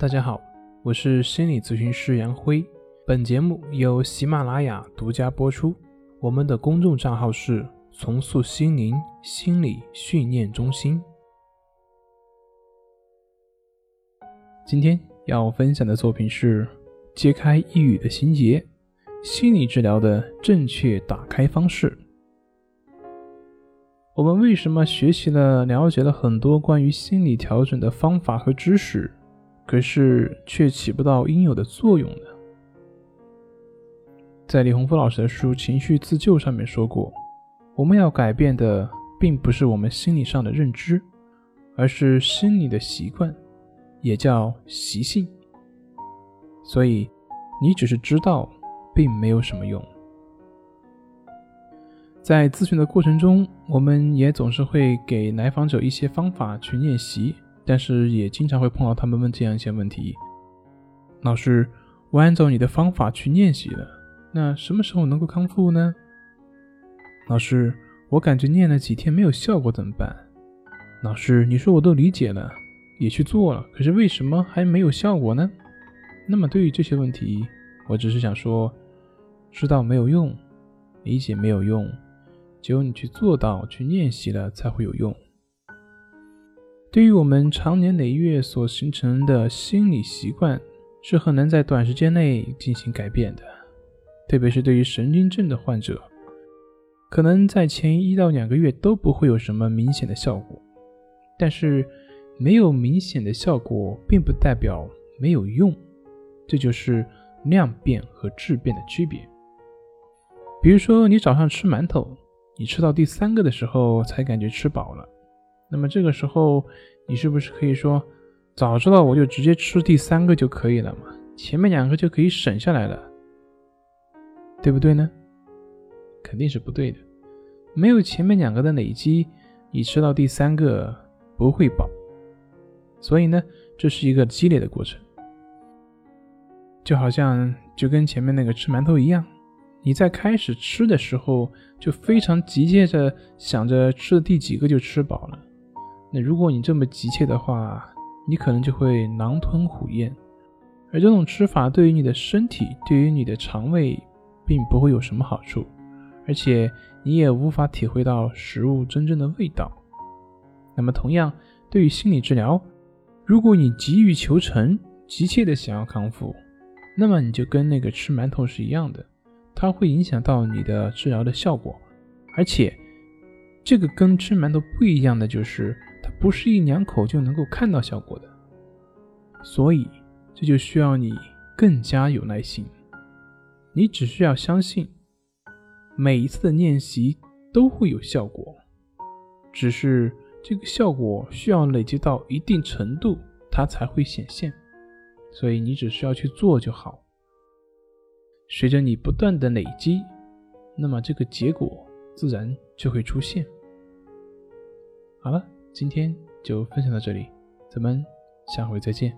大家好，我是心理咨询师杨辉。本节目由喜马拉雅独家播出。我们的公众账号是“重塑心灵心理训练中心”。今天要分享的作品是揭开抑郁的心结，心理治疗的正确打开方式。我们为什么学习了、了解了很多关于心理调整的方法和知识？可是却起不到应有的作用呢。在李洪福老师的书《情绪自救》上面说过，我们要改变的并不是我们心理上的认知，而是心理的习惯，也叫习性。所以，你只是知道，并没有什么用。在咨询的过程中，我们也总是会给来访者一些方法去练习。但是也经常会碰到他们问这样一些问题：老师，我按照你的方法去练习了，那什么时候能够康复呢？老师，我感觉练了几天没有效果怎么办？老师，你说我都理解了，也去做了，可是为什么还没有效果呢？那么对于这些问题，我只是想说，知道没有用，理解没有用，只有你去做到、去练习了才会有用。对于我们长年累月所形成的心理习惯，是很难在短时间内进行改变的。特别是对于神经症的患者，可能在前一到两个月都不会有什么明显的效果。但是，没有明显的效果，并不代表没有用，这就是量变和质变的区别。比如说，你早上吃馒头，你吃到第三个的时候才感觉吃饱了。那么这个时候，你是不是可以说，早知道我就直接吃第三个就可以了嘛？前面两个就可以省下来了，对不对呢？肯定是不对的。没有前面两个的累积，你吃到第三个不会饱。所以呢，这是一个积累的过程，就好像就跟前面那个吃馒头一样，你在开始吃的时候就非常急切着想着吃的第几个就吃饱了。那如果你这么急切的话，你可能就会狼吞虎咽，而这种吃法对于你的身体、对于你的肠胃，并不会有什么好处，而且你也无法体会到食物真正的味道。那么，同样对于心理治疗，如果你急于求成、急切的想要康复，那么你就跟那个吃馒头是一样的，它会影响到你的治疗的效果，而且这个跟吃馒头不一样的就是。不是一两口就能够看到效果的，所以这就需要你更加有耐心。你只需要相信，每一次的练习都会有效果，只是这个效果需要累积到一定程度，它才会显现。所以你只需要去做就好。随着你不断的累积，那么这个结果自然就会出现。好了。今天就分享到这里，咱们下回再见。